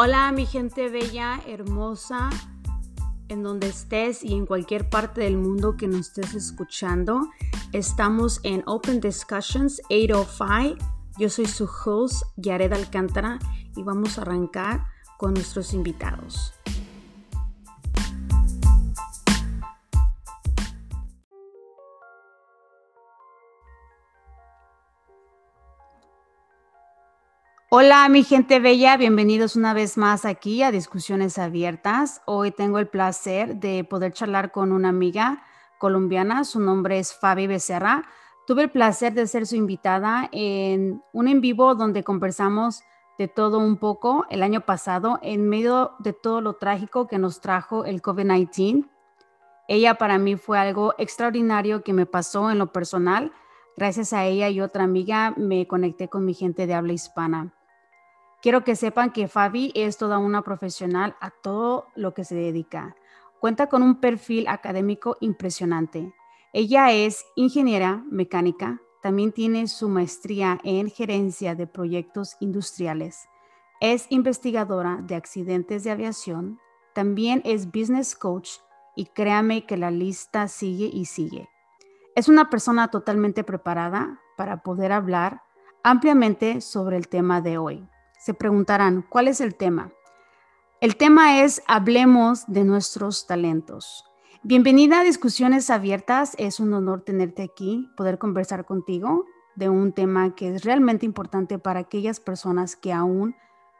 Hola mi gente bella, hermosa, en donde estés y en cualquier parte del mundo que nos estés escuchando. Estamos en Open Discussions 805. Yo soy su host, Yared Alcántara, y vamos a arrancar con nuestros invitados. Hola mi gente bella, bienvenidos una vez más aquí a Discusiones Abiertas. Hoy tengo el placer de poder charlar con una amiga colombiana, su nombre es Fabi Becerra. Tuve el placer de ser su invitada en un en vivo donde conversamos de todo un poco el año pasado en medio de todo lo trágico que nos trajo el COVID-19. Ella para mí fue algo extraordinario que me pasó en lo personal. Gracias a ella y otra amiga me conecté con mi gente de habla hispana. Quiero que sepan que Fabi es toda una profesional a todo lo que se dedica. Cuenta con un perfil académico impresionante. Ella es ingeniera mecánica, también tiene su maestría en gerencia de proyectos industriales. Es investigadora de accidentes de aviación, también es business coach y créame que la lista sigue y sigue. Es una persona totalmente preparada para poder hablar ampliamente sobre el tema de hoy se preguntarán, ¿cuál es el tema? El tema es Hablemos de nuestros talentos. Bienvenida a Discusiones Abiertas. Es un honor tenerte aquí, poder conversar contigo de un tema que es realmente importante para aquellas personas que aún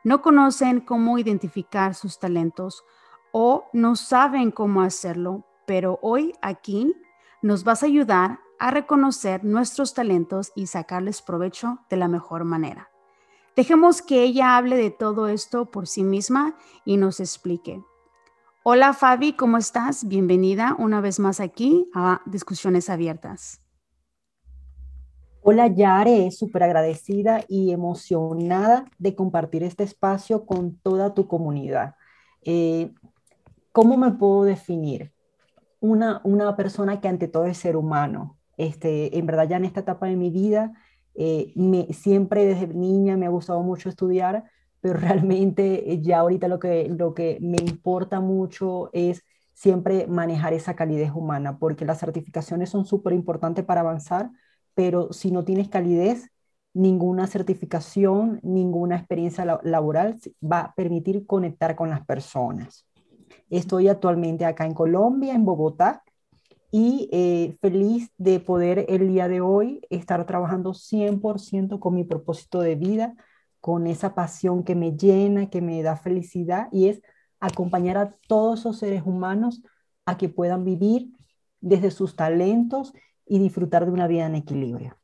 no conocen cómo identificar sus talentos o no saben cómo hacerlo, pero hoy aquí nos vas a ayudar a reconocer nuestros talentos y sacarles provecho de la mejor manera. Dejemos que ella hable de todo esto por sí misma y nos explique. Hola Fabi, ¿cómo estás? Bienvenida una vez más aquí a Discusiones Abiertas. Hola Yare, súper agradecida y emocionada de compartir este espacio con toda tu comunidad. Eh, ¿Cómo me puedo definir? Una, una persona que ante todo es ser humano. Este, en verdad ya en esta etapa de mi vida eh, me, siempre desde niña me ha gustado mucho estudiar, pero realmente eh, ya ahorita lo que, lo que me importa mucho es siempre manejar esa calidez humana, porque las certificaciones son súper importantes para avanzar, pero si no tienes calidez, ninguna certificación, ninguna experiencia laboral va a permitir conectar con las personas. Estoy actualmente acá en Colombia, en Bogotá, y eh, feliz de poder el día de hoy estar trabajando 100% con mi propósito de vida, con esa pasión que me llena, que me da felicidad y es acompañar a todos esos seres humanos a que puedan vivir desde sus talentos y disfrutar de una vida en equilibrio.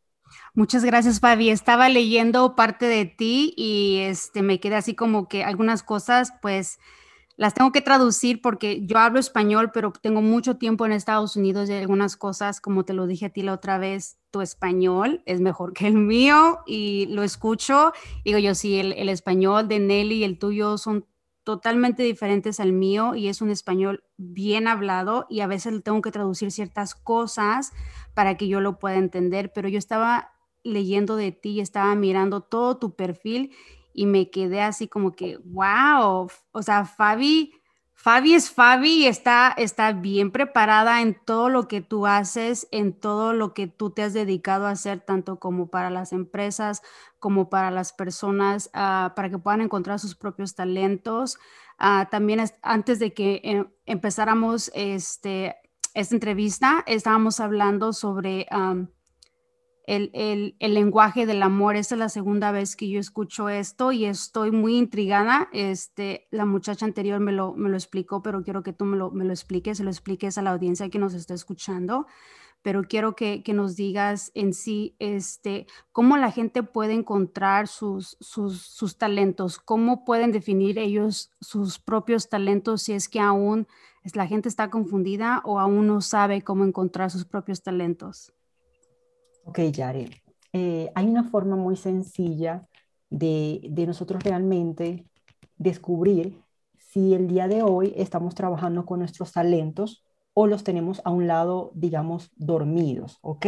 Muchas gracias, Fabi. Estaba leyendo parte de ti y este, me quedé así como que algunas cosas, pues, las tengo que traducir porque yo hablo español, pero tengo mucho tiempo en Estados Unidos y algunas cosas, como te lo dije a ti la otra vez, tu español es mejor que el mío y lo escucho. Digo yo, sí, el, español de Nelly y el tuyo son totalmente diferentes al mío y es un español bien hablado y a veces tengo que traducir ciertas cosas para que yo lo pueda entender, pero yo estaba leyendo de ti, estaba mirando todo tu perfil y me quedé así como que, wow, o sea, Fabi, Fabi es Fabi y está, está bien preparada en todo lo que tú haces, en todo lo que tú te has dedicado a hacer, tanto como para las empresas, como para las personas, ah, para que puedan encontrar sus propios talentos. Ah, también antes de que eh, empezáramos este, esta entrevista, estábamos hablando sobre el, lenguaje del amor. Esta es la segunda vez que yo escucho esto y estoy muy intrigada. Este, la muchacha anterior me lo, me lo explicó, pero quiero que tú me lo, me lo expliques, se lo expliques a la audiencia que nos está escuchando. Pero quiero que, nos digas en sí este, cómo la gente puede encontrar sus, sus, sus talentos, cómo pueden definir ellos sus propios talentos si es que aún la gente está confundida o aún no sabe cómo encontrar sus propios talentos. Ok, Yare. Eh, hay una forma muy sencilla de, de nosotros realmente descubrir si el día de hoy estamos trabajando con nuestros talentos o los tenemos a un lado, digamos, dormidos, ¿ok?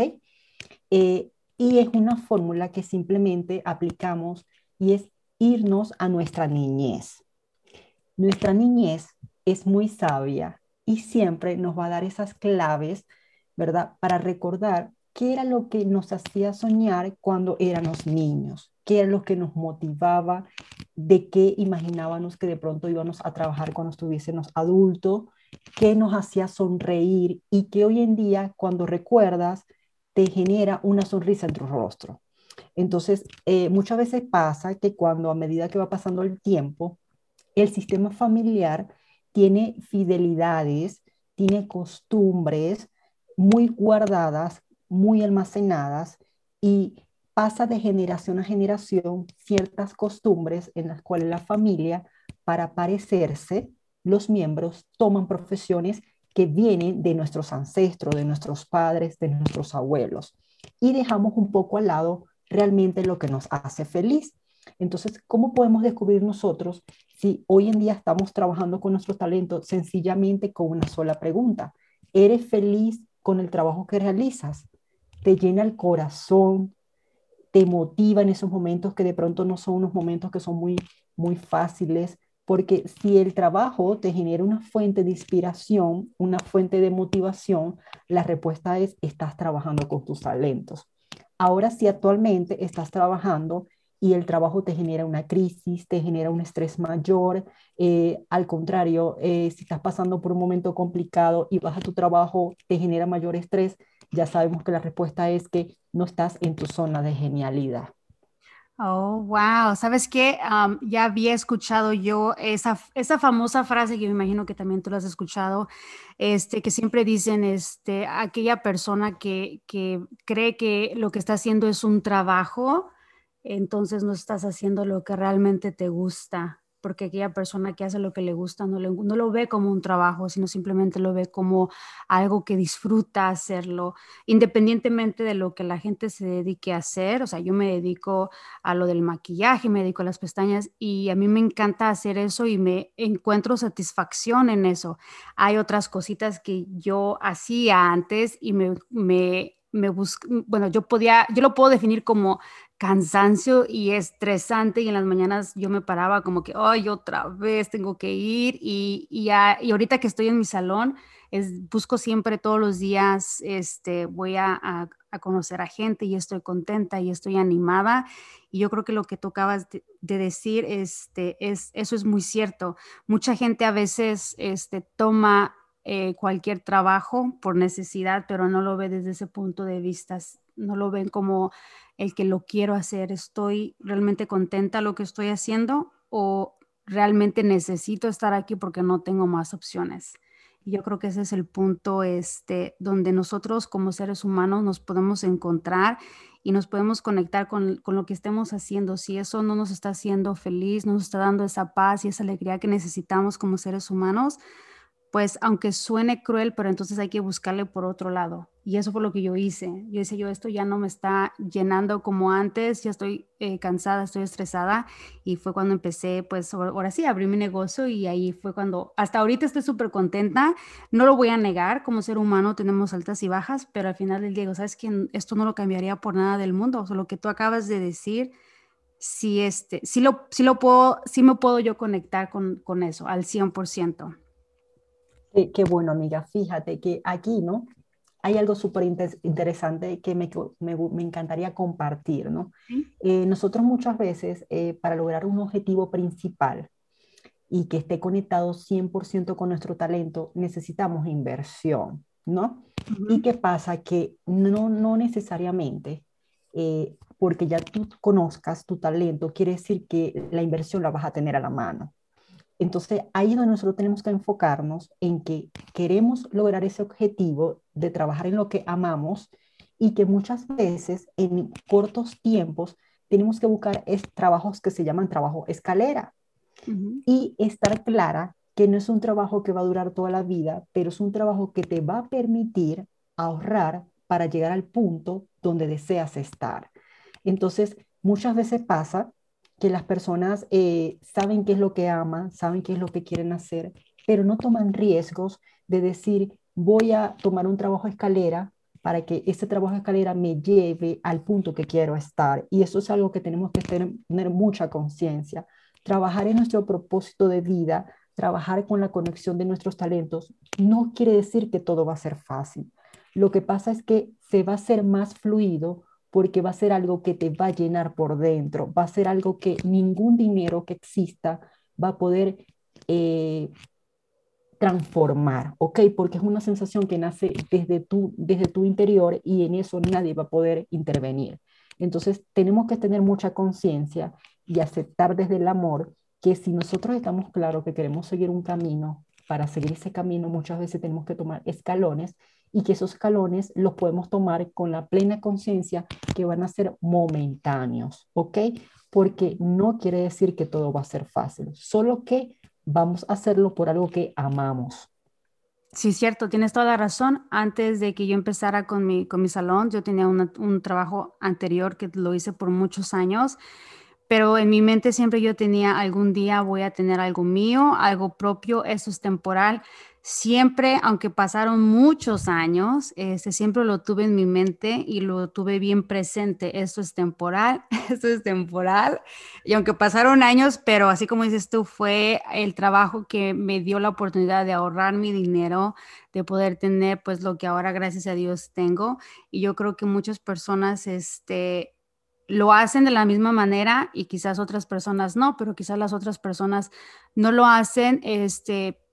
Eh, y es una fórmula que simplemente aplicamos y es irnos a nuestra niñez, nuestra niñez es muy sabia y siempre nos va a dar esas claves, ¿verdad? Para recordar qué era lo que nos hacía soñar cuando éramos niños, qué era lo que nos motivaba, de qué imaginábamos que de pronto íbamos a trabajar cuando estuviésemos adultos, qué nos hacía sonreír y que hoy en día cuando recuerdas te genera una sonrisa en tu rostro. Entonces, eh, muchas veces pasa que cuando a medida que va pasando el tiempo, el sistema familiar tiene fidelidades, tiene costumbres muy guardadas, muy almacenadas y pasa de generación a generación ciertas costumbres en las cuales la familia, para parecerse, los miembros toman profesiones que vienen de nuestros ancestros, de nuestros padres, de nuestros abuelos, y dejamos un poco al lado realmente lo que nos hace feliz. Entonces, ¿cómo podemos descubrir nosotros si hoy en día estamos trabajando con nuestro talento sencillamente con una sola pregunta? ¿Eres feliz con el trabajo que realizas? ¿Te llena el corazón? ¿Te motiva en esos momentos que de pronto no son unos momentos que son muy, muy fáciles? Porque si el trabajo te genera una fuente de inspiración, una fuente de motivación, la respuesta es, estás trabajando con tus talentos. Ahora si actualmente estás trabajando y el trabajo te genera una crisis, te genera un estrés mayor, eh, al contrario, eh, si estás pasando por un momento complicado y vas a tu trabajo, te genera mayor estrés, ya sabemos que la respuesta es que no estás en tu zona de genialidad. Oh, wow. ¿Sabes qué? ya había escuchado yo esa, esa famosa frase que me imagino que también tú la has escuchado, este, que siempre dicen, este, aquella persona que, que cree que lo que está haciendo es un trabajo, entonces no estás haciendo lo que realmente te gusta porque aquella persona que hace lo que le gusta no, no lo ve como un trabajo, sino simplemente lo ve como algo que disfruta hacerlo, independientemente de lo que la gente se dedique a hacer. O sea, yo me dedico a lo del maquillaje, me dedico a las pestañas y a mí me encanta hacer eso y me encuentro satisfacción en eso. Hay otras cositas que yo hacía antes y me, me me bueno, yo podía, yo lo puedo definir como cansancio y estresante y en las mañanas yo me paraba como que, ay, otra vez tengo que ir y, y, y ahorita que estoy en mi salón, es, busco siempre todos los días, este, voy a, a, conocer a gente y estoy contenta y estoy animada y yo creo que lo que tú acabas de, decir, este, es, eso es muy cierto. Mucha gente a veces este, toma eh, cualquier trabajo por necesidad, pero no lo ve desde ese punto de vista, no lo ven como el que lo quiero hacer, estoy realmente contenta lo que estoy haciendo o realmente necesito estar aquí porque no tengo más opciones. Y yo creo que ese es el punto este, donde nosotros como seres humanos nos podemos encontrar y nos podemos conectar con, con, lo que estemos haciendo. Si eso no nos está haciendo feliz, no nos está dando esa paz y esa alegría que necesitamos como seres humanos, pues aunque suene cruel, pero entonces hay que buscarle por otro lado. Y eso fue lo que yo hice. Yo hice, yo esto ya no me está llenando como antes, ya estoy eh, cansada, estoy estresada. Y fue cuando empecé, pues ahora sí, a abrir mi negocio y ahí fue cuando, hasta ahorita estoy súper contenta. No lo voy a negar, como ser humano tenemos altas y bajas, pero al final del día, ¿sabes que Esto no lo cambiaría por nada del mundo. O sea, lo que tú acabas de decir, sí, este, sí, lo, sí lo puedo, sí me puedo yo conectar con, con eso al 100%. Qué, bueno, amiga. Fíjate que aquí, ¿no? Hay algo súper interesante que me, me, encantaría compartir, ¿no? Eh, nosotros muchas veces, eh, para lograr un objetivo principal y que esté conectado 100% con nuestro talento, necesitamos inversión, ¿no? ¿Y qué pasa? Que no, no necesariamente eh, porque ya tú conozcas tu talento, quiere decir que la inversión la vas a tener a la mano. Entonces, ahí es donde nosotros tenemos que enfocarnos en que queremos lograr ese objetivo de trabajar en lo que amamos y que muchas veces en cortos tiempos tenemos que buscar trabajos que se llaman trabajo escalera y estar clara que no es un trabajo que va a durar toda la vida, pero es un trabajo que te va a permitir ahorrar para llegar al punto donde deseas estar. Entonces, muchas veces pasa que las personas eh, saben qué es lo que aman, saben qué es lo que quieren hacer, pero no toman riesgos de decir, voy a tomar un trabajo escalera para que ese trabajo escalera me lleve al punto que quiero estar. Y eso es algo que tenemos que tener, tener mucha conciencia. Trabajar en nuestro propósito de vida trabajar con la conexión de nuestros talentos, no quiere decir que todo va a ser fácil. Lo que pasa es que se va a hacer más fluido porque va a ser algo que te va a llenar por dentro, va a ser algo que ningún dinero que exista va a poder eh, transformar, ¿ok? Porque es una sensación que nace desde tu, desde tu interior y en eso nadie va a poder intervenir. Entonces tenemos que tener mucha conciencia y aceptar desde el amor que si nosotros estamos claros que queremos seguir un camino, para seguir ese camino muchas veces tenemos que tomar escalones y que esos escalones los podemos tomar con la plena conciencia que van a ser momentáneos, ¿ok? Porque no quiere decir que todo va a ser fácil, solo que vamos a hacerlo por algo que amamos. Sí, cierto, tienes toda la razón. Antes de que yo empezara con mi, con mi salón, yo tenía un trabajo anterior que lo hice por muchos años pero en mi mente siempre yo tenía algún día voy a tener algo mío, algo propio, eso es temporal. Siempre, aunque pasaron muchos años, este, siempre lo tuve en mi mente y lo tuve bien presente. Esto es temporal, esto es temporal. Y aunque pasaron años, pero así como dices tú, fue el trabajo que me dio la oportunidad de ahorrar mi dinero, de poder tener pues lo que ahora gracias a Dios tengo. Y yo creo que muchas personas, este, lo hacen de la misma manera y quizás otras personas no, pero quizás las otras personas no lo hacen, este,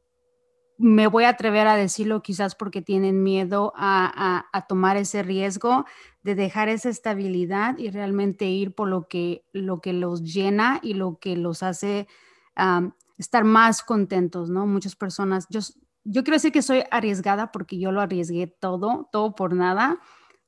me voy a atrever a decirlo quizás porque tienen miedo a, tomar ese riesgo de dejar esa estabilidad y realmente ir por lo que, lo que los llena y lo que los hace estar más contentos, ¿no? Muchas personas, yo, yo quiero decir que soy arriesgada porque yo lo arriesgué todo, todo por nada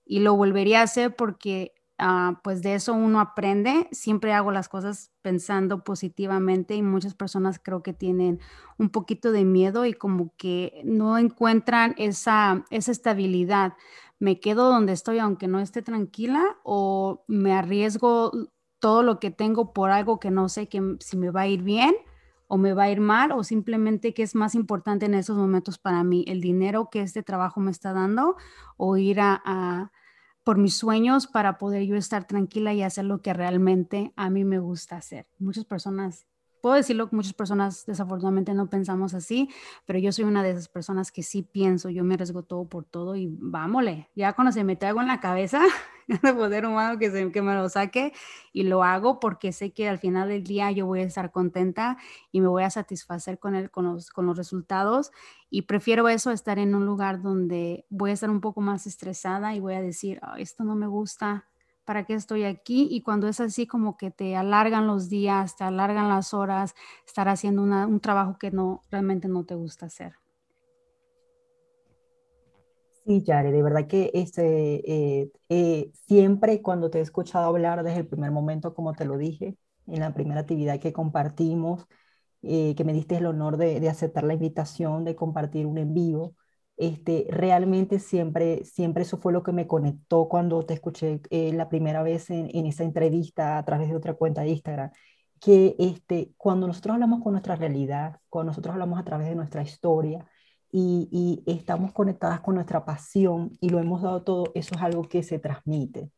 y lo volvería a hacer porque Ah, pues de eso uno aprende. Siempre hago las cosas pensando positivamente y muchas personas creo que tienen un poquito de miedo y como que no encuentran esa, esa estabilidad. Me quedo donde estoy aunque no esté tranquila o me arriesgo todo lo que tengo por algo que no sé que si me va a ir bien o me va a ir mal o simplemente que es más importante en esos momentos para mí, el dinero que este trabajo me está dando o ir a por mis sueños para poder yo estar tranquila y hacer lo que realmente a mí me gusta hacer. Muchas personas puedo decirlo muchas personas desafortunadamente no pensamos así, pero yo soy una de esas personas que sí pienso, yo me arriesgo todo por todo y vámosle, ya cuando se me algo en la cabeza, de poder humano que, se, que me lo saque y lo hago porque sé que al final del día yo voy a estar contenta y me voy a satisfacer con, el, con, los, con los resultados y prefiero eso, estar en un lugar donde voy a estar un poco más estresada y voy a decir, esto no me gusta, ¿para qué estoy aquí? Y cuando es así como que te alargan los días, te alargan las horas, estar haciendo un trabajo que no realmente no te gusta hacer. Sí, Yare, de verdad que este, eh, eh, siempre cuando te he escuchado hablar desde el primer momento, como te lo dije, en la primera actividad que compartimos, eh, que me diste el honor de, de aceptar la invitación de compartir un en vivo, este, realmente siempre, siempre eso fue lo que me conectó cuando te escuché eh, la primera vez en, esa entrevista a través de otra cuenta de Instagram, que este, cuando nosotros hablamos con nuestra realidad, cuando nosotros hablamos a través de nuestra historia y, estamos conectadas con nuestra pasión y lo hemos dado todo, eso es algo que se transmite.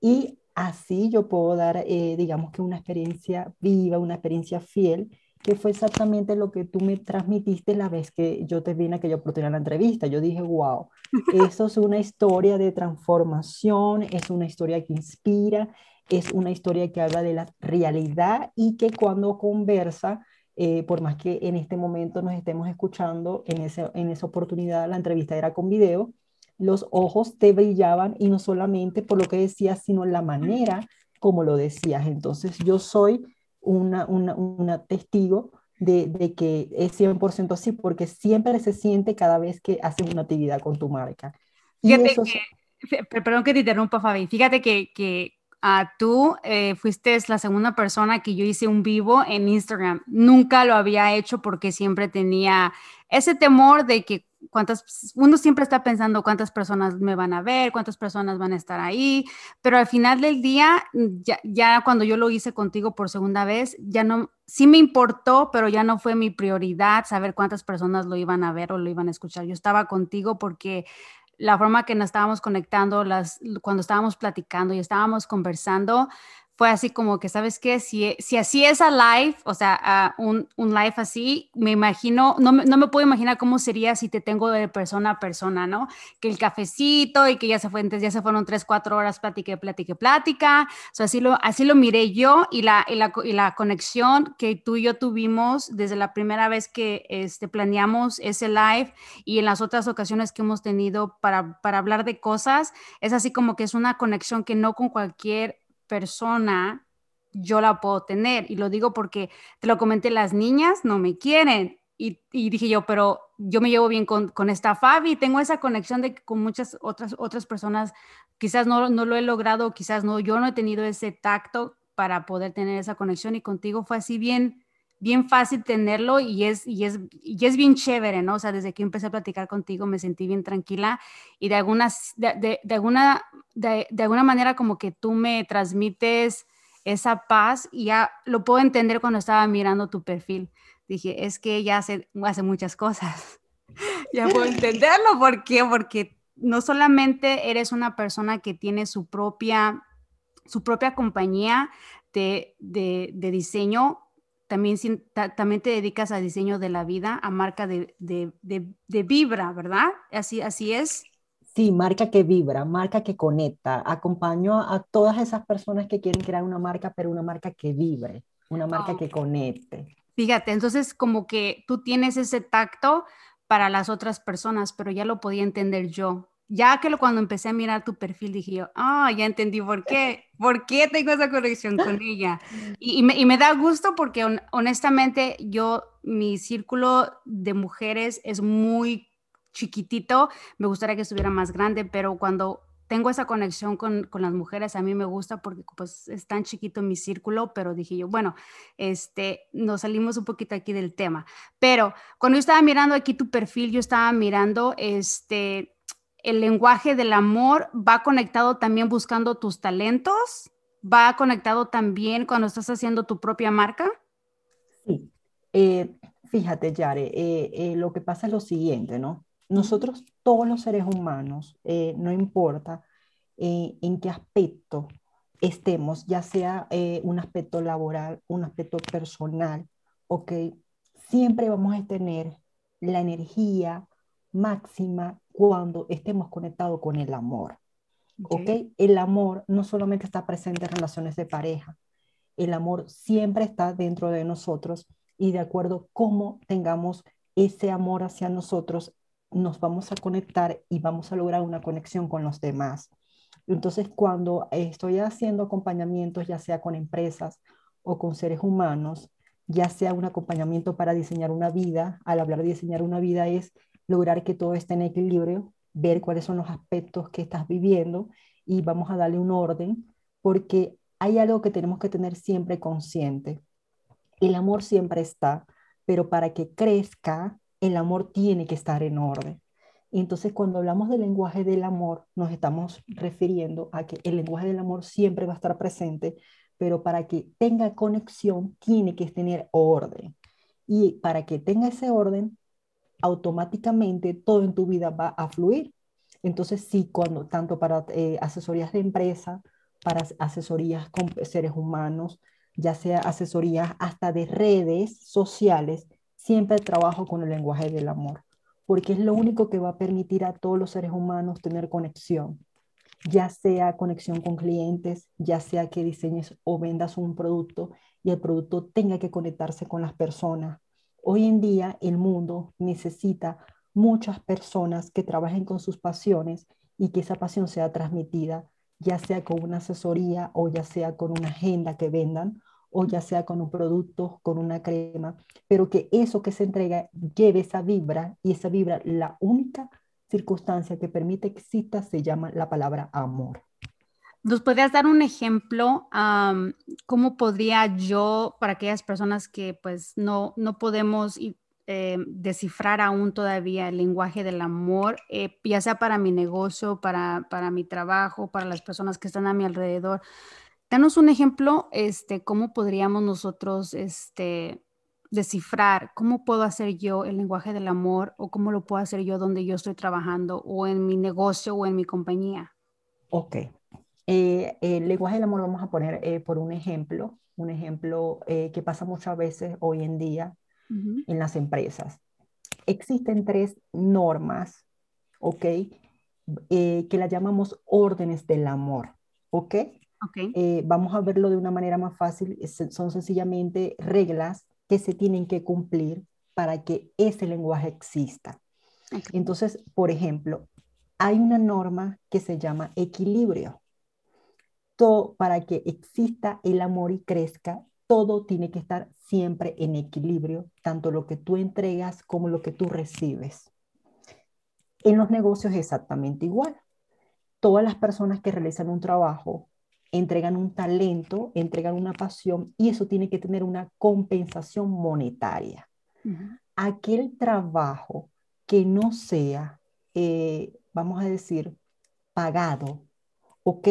Y así yo puedo dar, eh, digamos que una experiencia viva, una experiencia fiel que fue exactamente lo que tú me transmitiste la vez que yo te vi en aquella oportunidad en la entrevista. Yo dije, wow, eso es una historia de transformación, es una historia que inspira, es una historia que habla de la realidad y que cuando conversa, eh, por más que en este momento nos estemos escuchando, en, ese, en esa oportunidad la entrevista era con video, los ojos te brillaban y no solamente por lo que decías, sino la manera como lo decías. Entonces yo soy una, una, testigo de, de, que es 100% así, porque siempre se siente cada vez que haces una actividad con tu marca. Fíjate que, perdón que te interrumpa, Fabi. Fíjate que, que uh, tú eh, fuiste la segunda persona que yo hice un vivo en Instagram. Nunca lo había hecho porque siempre tenía ese temor de que cuántas, uno siempre está pensando cuántas personas me van a ver, cuántas personas van a estar ahí, pero al final del día, ya, ya, cuando yo lo hice contigo por segunda vez, ya no, sí me importó, pero ya no fue mi prioridad saber cuántas personas lo iban a ver o lo iban a escuchar. Yo estaba contigo porque la forma que nos estábamos conectando, las, cuando estábamos platicando y estábamos conversando, fue así como que, ¿sabes qué? Si, si así es a live, o sea, un, un, live así, me imagino, no, no, me puedo imaginar cómo sería si te tengo de persona a persona, ¿no? Que el cafecito y que ya se, fue, ya se fueron tres, cuatro horas plática, plática, plática. O sea, así lo, así lo miré yo y la, y la, y la conexión que tú y yo tuvimos desde la primera vez que este, planeamos ese live y en las otras ocasiones que hemos tenido para, para hablar de cosas, es así como que es una conexión que no con cualquier persona yo la puedo tener. Y lo digo porque te lo comenté, las niñas no me quieren. Y, dije yo, pero yo me llevo bien con, con, esta Fabi, tengo esa conexión de con muchas otras, otras personas, quizás no, no lo he logrado, quizás no, yo no he tenido ese tacto para poder tener esa conexión y contigo fue así bien, bien fácil tenerlo y es, y es, y es bien chévere, ¿no? O sea, desde que empecé a platicar contigo me sentí bien tranquila y de, algunas, de, de, alguna, de, de, alguna manera como que tú me transmites esa paz y ya lo puedo entender cuando estaba mirando tu perfil. Dije, es que ella hace, hace muchas cosas. ya puedo entenderlo. ¿Por qué? Porque no solamente eres una persona que tiene su propia, su propia compañía de, de, de diseño, también, también te dedicas a diseño de la vida, a marca de, de, de, vibra, ¿verdad? Así, así es. Sí, marca que vibra, marca que conecta. Acompaño a, todas esas personas que quieren crear una marca, pero una marca que vibre, una marca que conecte. Fíjate, entonces como que tú tienes ese tacto para las otras personas, pero ya lo podía entender yo ya que cuando empecé a mirar tu perfil dije yo, ah, ya entendí por qué, por qué tengo esa conexión con ella. Y, me, y, me, da gusto porque honestamente yo, mi círculo de mujeres es muy chiquitito, me gustaría que estuviera más grande, pero cuando tengo esa conexión con, con, las mujeres, a mí me gusta porque pues es tan chiquito mi círculo, pero dije yo, bueno, este, nos salimos un poquito aquí del tema, pero cuando yo estaba mirando aquí tu perfil, yo estaba mirando, este, el lenguaje del amor va conectado también buscando tus talentos, va conectado también cuando estás haciendo tu propia marca. Sí, eh, fíjate, Yare, eh, eh, lo que pasa es lo siguiente, ¿no? Nosotros, todos los seres humanos, no importa en qué aspecto estemos, ya sea un aspecto laboral, un aspecto personal, ok, siempre vamos a tener la energía máxima cuando estemos conectados con el amor. Okay. El amor no solamente está presente en relaciones de pareja, el amor siempre está dentro de nosotros y de acuerdo cómo tengamos ese amor hacia nosotros, nos vamos a conectar y vamos a lograr una conexión con los demás. Entonces, cuando estoy haciendo acompañamientos, ya sea con empresas o con seres humanos, ya sea un acompañamiento para diseñar una vida, al hablar de diseñar una vida es lograr que todo esté en equilibrio, ver cuáles son los aspectos que estás viviendo y vamos a darle un orden, porque hay algo que tenemos que tener siempre consciente. El amor siempre está, pero para que crezca, el amor tiene que estar en orden. entonces cuando hablamos del lenguaje del amor, nos estamos refiriendo a que el lenguaje del amor siempre va a estar presente, pero para que tenga conexión, tiene que tener orden. Y para que tenga ese orden, automáticamente todo en tu vida va a fluir. Entonces, sí, cuando, tanto para eh, asesorías de empresa, para asesorías con seres humanos, ya sea asesorías hasta de redes sociales, siempre trabajo con el lenguaje del amor, porque es lo único que va a permitir a todos los seres humanos tener conexión, ya sea conexión con clientes, ya sea que diseñes o vendas un producto y el producto tenga que conectarse con las personas, Hoy en día el mundo necesita muchas personas que trabajen con sus pasiones y que esa pasión sea transmitida, ya sea con una asesoría o ya sea con una agenda que vendan o ya sea con un producto, con una crema, pero que eso que se entrega lleve esa vibra y esa vibra, la única circunstancia que permite que exista se llama la palabra amor. ¿Nos podrías dar un ejemplo? ¿Cómo podría yo, para aquellas personas que pues no, no podemos eh, descifrar aún todavía el lenguaje del amor, eh, ya sea para mi negocio, para, para mi trabajo, para las personas que están a mi alrededor? Danos un ejemplo, este, ¿cómo podríamos nosotros este, descifrar cómo puedo hacer yo el lenguaje del amor o cómo lo puedo hacer yo donde yo estoy trabajando o en mi negocio o en mi compañía? Ok, Eh, el lenguaje del amor vamos a poner eh, por un ejemplo, un ejemplo eh, que pasa muchas veces hoy en día en las empresas. Existen tres normas, ¿ok? que las llamamos órdenes del amor, ¿ok? okay. vamos a verlo de una manera más fácil, son sencillamente reglas que se tienen que cumplir para que ese lenguaje exista. Entonces, por ejemplo, hay una norma que se llama equilibrio. Todo, para que exista el amor y crezca, todo tiene que estar siempre en equilibrio, tanto lo que tú entregas como lo que tú recibes. En los negocios es exactamente igual. Todas las personas que realizan un trabajo entregan un talento, entregan una pasión y eso tiene que tener una compensación monetaria. Aquel trabajo que no sea, eh, vamos a decir, pagado, ¿ok?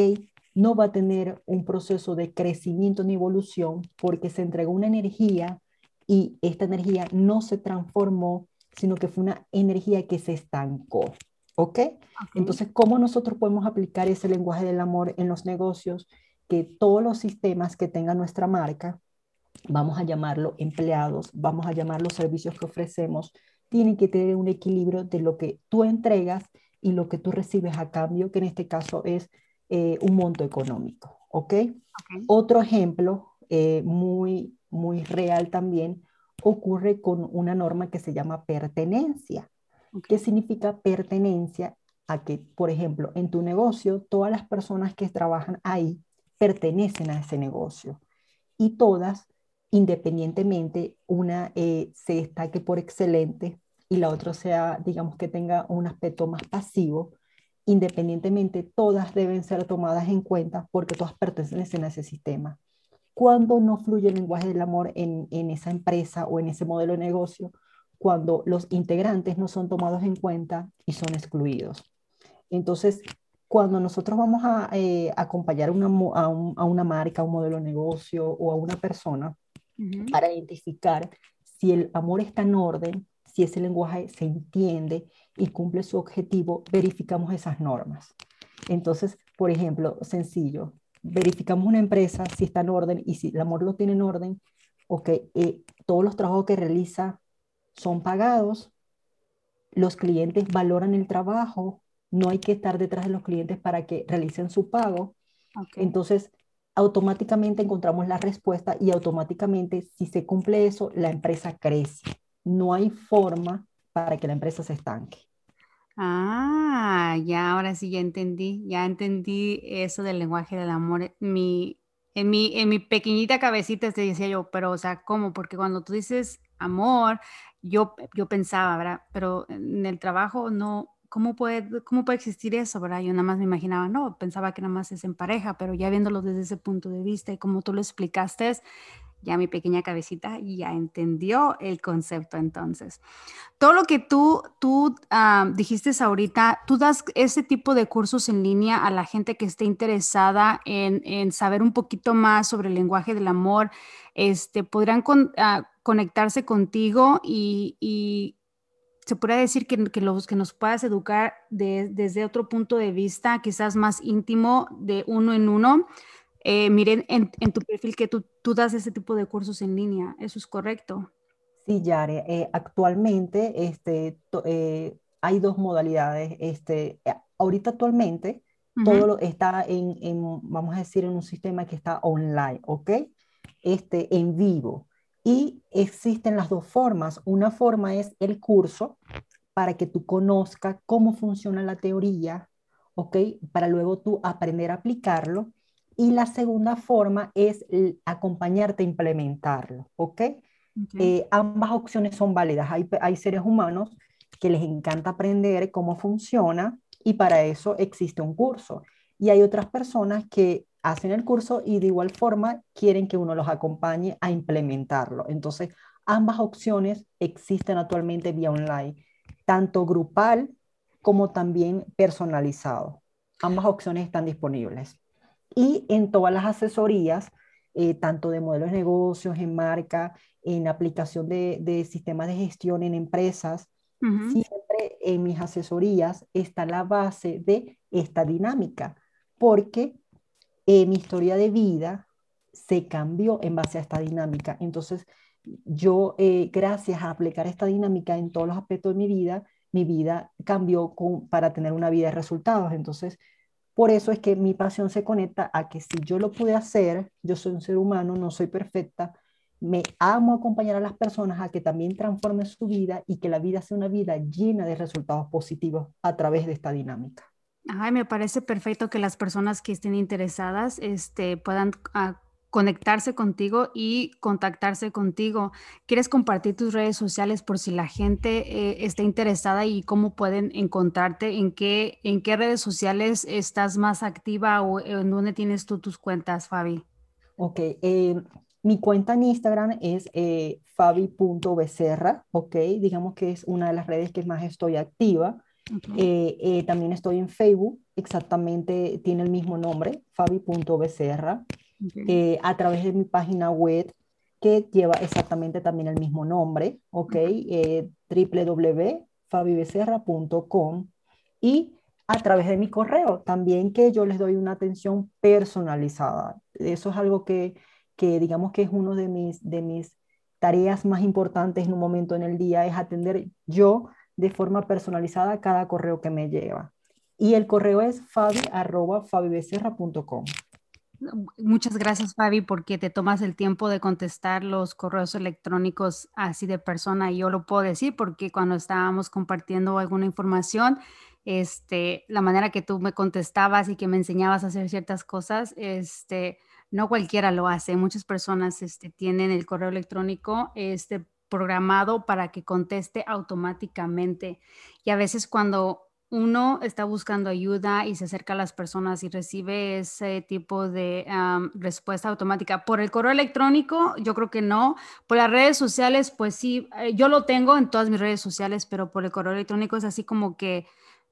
No va a tener un proceso de crecimiento ni evolución porque se entregó una energía y esta energía no se transformó, sino que fue una energía que se estancó. ¿Ok? Entonces, ¿cómo nosotros podemos aplicar ese lenguaje del amor en los negocios? Que todos los sistemas que tenga nuestra marca, vamos a llamarlo empleados, vamos a llamar los servicios que ofrecemos, tienen que tener un equilibrio de lo que tú entregas y lo que tú recibes a cambio, que en este caso es eh, un monto económico. ¿Ok? Otro ejemplo eh, muy, muy real también ocurre con una norma que se llama pertenencia. ¿Qué significa pertenencia? A que, por ejemplo, en tu negocio, todas las personas que trabajan ahí pertenecen a ese negocio y todas, independientemente, una eh, se destaque por excelente y la otra sea, digamos, que tenga un aspecto más pasivo, independientemente, todas deben ser tomadas en cuenta porque todas pertenecen a ese sistema. Cuando no fluye el lenguaje del amor en, en esa empresa o en ese modelo de negocio, cuando los integrantes no son tomados en cuenta y son excluidos. Entonces, cuando nosotros vamos a eh, acompañar una, a, una marca, a un modelo de negocio o a una persona para identificar si el amor está en orden, si ese lenguaje se entiende y cumple su objetivo, verificamos esas normas. Entonces, por ejemplo, sencillo, verificamos una empresa si está en orden y si el amor lo tiene en orden, ok, eh, todos los trabajos que realiza son pagados, los clientes valoran el trabajo, no hay que estar detrás de los clientes para que realicen su pago. Entonces, automáticamente encontramos la respuesta y automáticamente, si se cumple eso, la empresa crece. No hay forma para que la empresa se estanque. Ah, ya, ahora sí ya entendí, ya entendí eso del lenguaje del amor. Mi, en, mi, en mi pequeñita cabecita te decía yo, pero, o sea, ¿cómo? Porque cuando tú dices amor, yo, yo pensaba, ¿verdad? Pero en el trabajo no, ¿cómo puede, ¿cómo puede existir eso, verdad? Yo nada más me imaginaba, no, pensaba que nada más es en pareja, pero ya viéndolo desde ese punto de vista y como tú lo explicaste, ya mi pequeña cabecita ya entendió el concepto entonces. Todo lo que tú, tú ah, dijiste ahorita, tú das ese tipo de cursos en línea a la gente que esté interesada en, en saber un poquito más sobre el lenguaje del amor, este, podrán ah, conectarse contigo y, se podría decir que, que, los, que nos puedas educar desde otro punto de vista, quizás más íntimo, de uno en uno. Eh, miren en, tu perfil que tú, tú, das ese tipo de cursos en línea, ¿eso es correcto? Sí, Yare, eh, actualmente este, eh, hay dos modalidades. Este, ahorita actualmente todo lo está en, en, vamos a decir, en un sistema que está online, ¿ok? Este, en vivo. Y existen las dos formas. Una forma es el curso para que tú conozcas cómo funciona la teoría, ¿ok? Para luego tú aprender a aplicarlo. Y la segunda forma es acompañarte a implementarlo, ¿ok? Eh, ambas opciones son válidas. Hay, hay seres humanos que les encanta aprender cómo funciona y para eso existe un curso. Y hay otras personas que hacen el curso y de igual forma quieren que uno los acompañe a implementarlo. Entonces, ambas opciones existen actualmente vía online, tanto grupal como también personalizado. Ambas opciones están disponibles. Y en todas las asesorías, eh, tanto de modelos de negocios, en marca, en aplicación de, sistemas de gestión en empresas, siempre en mis asesorías está la base de esta dinámica, porque eh, mi historia de vida se cambió en base a esta dinámica. Entonces, yo, eh, gracias a aplicar esta dinámica en todos los aspectos de mi vida, mi vida cambió para tener una vida de resultados. Entonces, por eso es que mi pasión se conecta a que si yo lo pude hacer, yo soy un ser humano, no soy perfecta, me amo acompañar a las personas a que también transformen su vida y que la vida sea una vida llena de resultados positivos a través de esta dinámica. Ay, me parece perfecto que las personas que estén interesadas este, puedan ah, conectarse contigo y contactarse contigo. ¿Quieres compartir tus redes sociales por si la gente eh, está interesada y cómo pueden encontrarte? ¿En qué, ¿En qué redes sociales estás más activa o en dónde tienes tú tus cuentas, Fabi? Ok, eh, mi cuenta en Instagram es eh, fabi.becerra, ok, digamos que es una de las redes que más estoy activa. Eh, también estoy en Facebook, exactamente tiene el mismo nombre, fabi.becerra, eh, a través de mi página web que lleva exactamente también el mismo nombre, ok, www.fabibecerra.com y a través de mi correo también que yo les doy una atención personalizada. Eso es algo que, que digamos que es uno de mis, de mis tareas más importantes en un momento en el día, es atender yo de forma personalizada cada correo que me lleva. Y el correo es fabi.fabibecerra.com. Muchas gracias, Fabi, porque te tomas el tiempo de contestar los correos electrónicos así de persona. Y yo lo puedo decir porque cuando estábamos compartiendo alguna información, este, la manera que tú me contestabas y que me enseñabas a hacer ciertas cosas, este, no cualquiera lo hace. Muchas personas este, tienen el correo electrónico este, programado para que conteste automáticamente. Y a veces cuando uno está buscando ayuda y se acerca a las personas y recibe ese tipo de respuesta automática. Por el correo electrónico, yo creo que no. Por las redes sociales, pues sí, eh, yo lo tengo en todas mis redes sociales, pero por el correo electrónico es así como que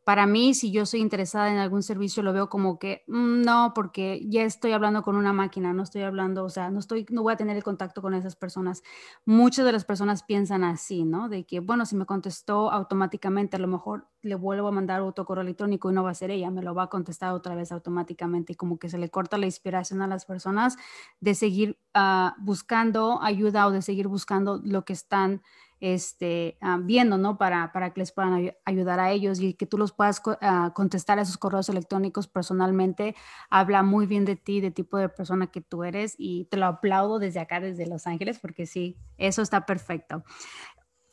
para mí, si yo soy interesada en algún servicio, lo veo como que mm, no, porque ya estoy hablando con una máquina, no estoy hablando, o sea, no estoy, no voy a tener el contacto con esas personas. Muchas de las personas piensan así, ¿no? De que, bueno, si me contestó automáticamente, a lo mejor le vuelvo a mandar otro correo electrónico y no va a ser ella, me lo va a contestar otra vez automáticamente y como que se le corta la inspiración a las personas de seguir ah, buscando ayuda o de seguir buscando lo que están este, ah, viendo, ¿no? Para, para que les puedan ayudar a ellos y que tú los puedas ah, contestar a esos correos electrónicos personalmente, habla muy bien de ti, de tipo de persona que tú eres y te lo aplaudo desde acá, desde Los Ángeles, porque sí, eso está perfecto.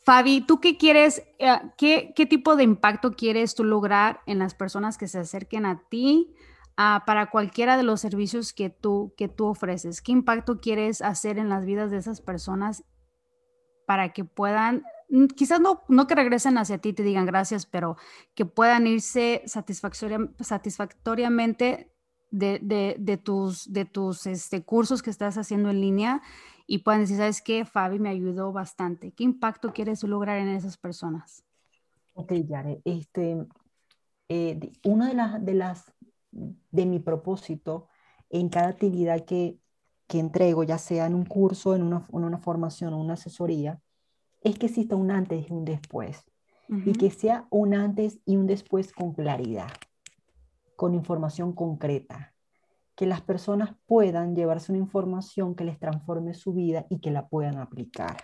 Fabi, ¿tú qué quieres, eh, qué, qué, tipo de impacto quieres tú lograr en las personas que se acerquen a ti ah, para cualquiera de los servicios que tú, que tú ofreces? ¿Qué impacto quieres hacer en las vidas de esas personas para que puedan, mm, quizás no, no que regresen hacia ti y te digan gracias, pero que puedan irse satisfactoriamente de, de, tus, de tus este, cursos que estás haciendo en línea y puedan decir, ¿sabes qué? Fabi me ayudó bastante. ¿Qué impacto quieres lograr en esas personas? Ok, Yare, este, eh, una de las, de las, de mi propósito en cada actividad que, que entrego, ya sea en un curso, en una, en una formación o una asesoría, es que exista un antes y un después. Y que sea un antes y un después con claridad, con información concreta. Que las personas puedan llevarse una información que les transforme su vida y que la puedan aplicar.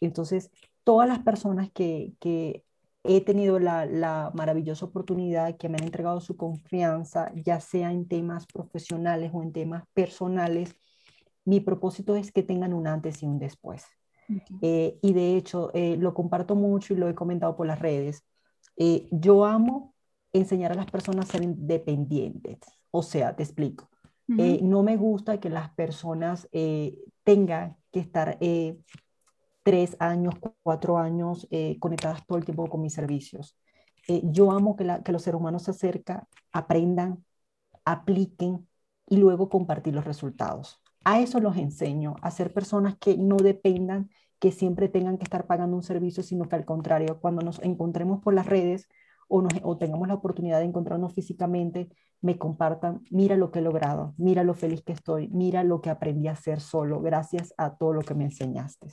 Entonces, todas las personas que, que he tenido la, la, maravillosa oportunidad que me han entregado su confianza, ya sea en temas profesionales o en temas personales, mi propósito es que tengan un antes y un después. Eh, y de hecho, eh, lo comparto mucho y lo he comentado por las redes. Eh, yo amo enseñar a las personas a ser independientes. O sea, te explico. no me gusta que las personas tengan que estar tres años, cuatro años conectadas todo el tiempo con mis servicios. yo amo que, que los seres humanos se acerquen, aprendan, apliquen y luego compartir los resultados. A eso los enseño, a ser personas que no dependan, que siempre tengan que estar pagando un servicio, sino que al contrario, cuando nos encontremos por las redes o, tengamos la oportunidad de encontrarnos físicamente, me compartan, mira lo que he logrado, mira lo feliz que estoy, mira lo que aprendí a hacer solo, gracias a todo lo que me enseñaste.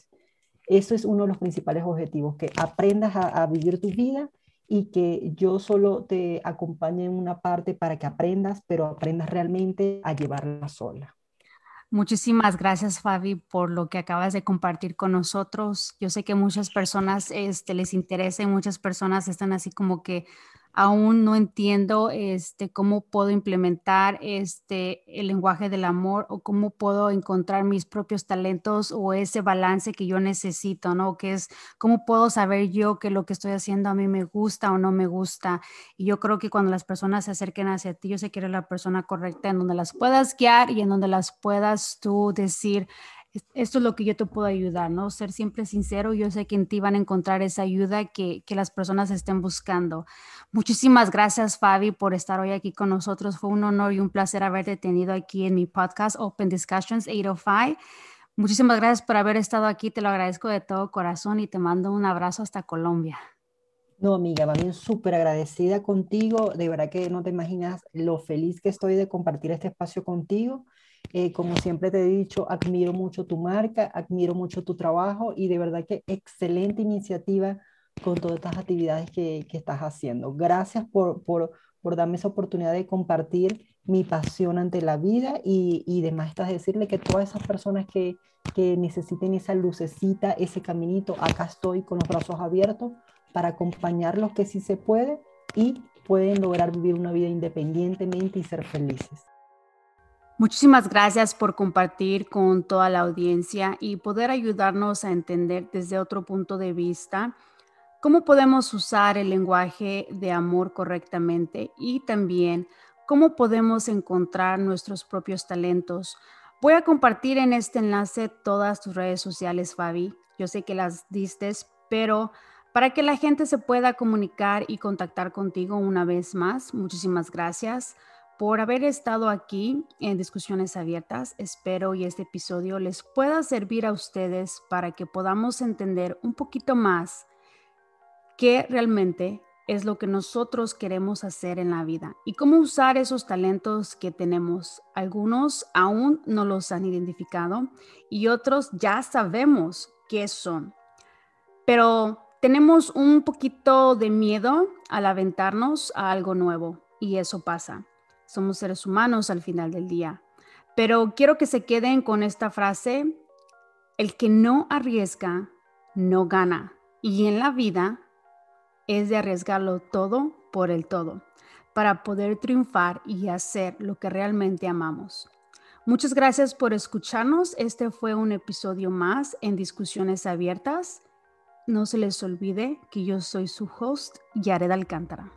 Eso es uno de los principales objetivos, que aprendas a vivir tu vida y que yo solo te acompañe en una parte para que aprendas, pero aprendas realmente a llevarla sola. Muchísimas gracias, Fabi, por lo que acabas de compartir con nosotros. Yo sé que muchas personas este, les interesa y muchas personas están así como que aún no entiendo este, cómo puedo implementar este, el lenguaje del amor o cómo puedo encontrar mis propios talentos o ese balance que yo necesito, ¿no? Que es cómo puedo saber yo que lo que estoy haciendo a mí me gusta o no me gusta. Y yo creo que cuando las personas se acerquen hacia ti, yo sé que eres la persona correcta en donde las puedas guiar y en donde las puedas tú decir, esto es lo que yo te puedo ayudar, ¿no? Ser siempre sincero. Yo sé que en ti van a encontrar esa ayuda que, que, las personas estén buscando. Muchísimas gracias, Fabi, por estar hoy aquí con nosotros. Fue un honor y un placer haberte tenido aquí en mi podcast Open Discussions 805. Muchísimas gracias por haber estado aquí. Te lo agradezco de todo corazón y te mando un abrazo hasta Colombia. No, amiga, va bien súper agradecida contigo. De verdad que no te imaginas lo feliz que estoy de compartir este espacio contigo. Eh, como siempre te he dicho, admiro mucho tu marca, admiro mucho tu trabajo y de verdad que excelente iniciativa con todas estas actividades que, que estás haciendo. Gracias por, por, por, darme esa oportunidad de compartir mi pasión ante la vida y, y demás estás decirle que todas esas personas que, que necesiten esa lucecita, ese caminito, acá estoy con los brazos abiertos para acompañarlos que sí se puede y pueden lograr vivir una vida independientemente y ser felices. Muchísimas gracias por compartir con toda la audiencia y poder ayudarnos a entender desde otro punto de vista cómo podemos usar el lenguaje de amor correctamente y también cómo podemos encontrar nuestros propios talentos. Voy a compartir en este enlace todas tus redes sociales, Fabi. Yo sé que las diste, pero para que la gente se pueda comunicar y contactar contigo una vez más, muchísimas gracias por haber estado aquí en Discusiones Abiertas. Espero y este episodio les pueda servir a ustedes para que podamos entender un poquito más qué realmente es lo que nosotros queremos hacer en la vida y cómo usar esos talentos que tenemos. Algunos aún no los han identificado y otros ya sabemos qué son. Pero tenemos un poquito de miedo al aventarnos a algo nuevo y eso pasa. Somos seres humanos al final del día. Pero quiero que se queden con esta frase, el que no arriesga, no gana. Y en la vida es de arriesgarlo todo por el todo, para poder triunfar y hacer lo que realmente amamos. Muchas gracias por escucharnos. Este fue un episodio más en Discusiones Abiertas. No se les olvide que yo soy su host, Yared Alcántara.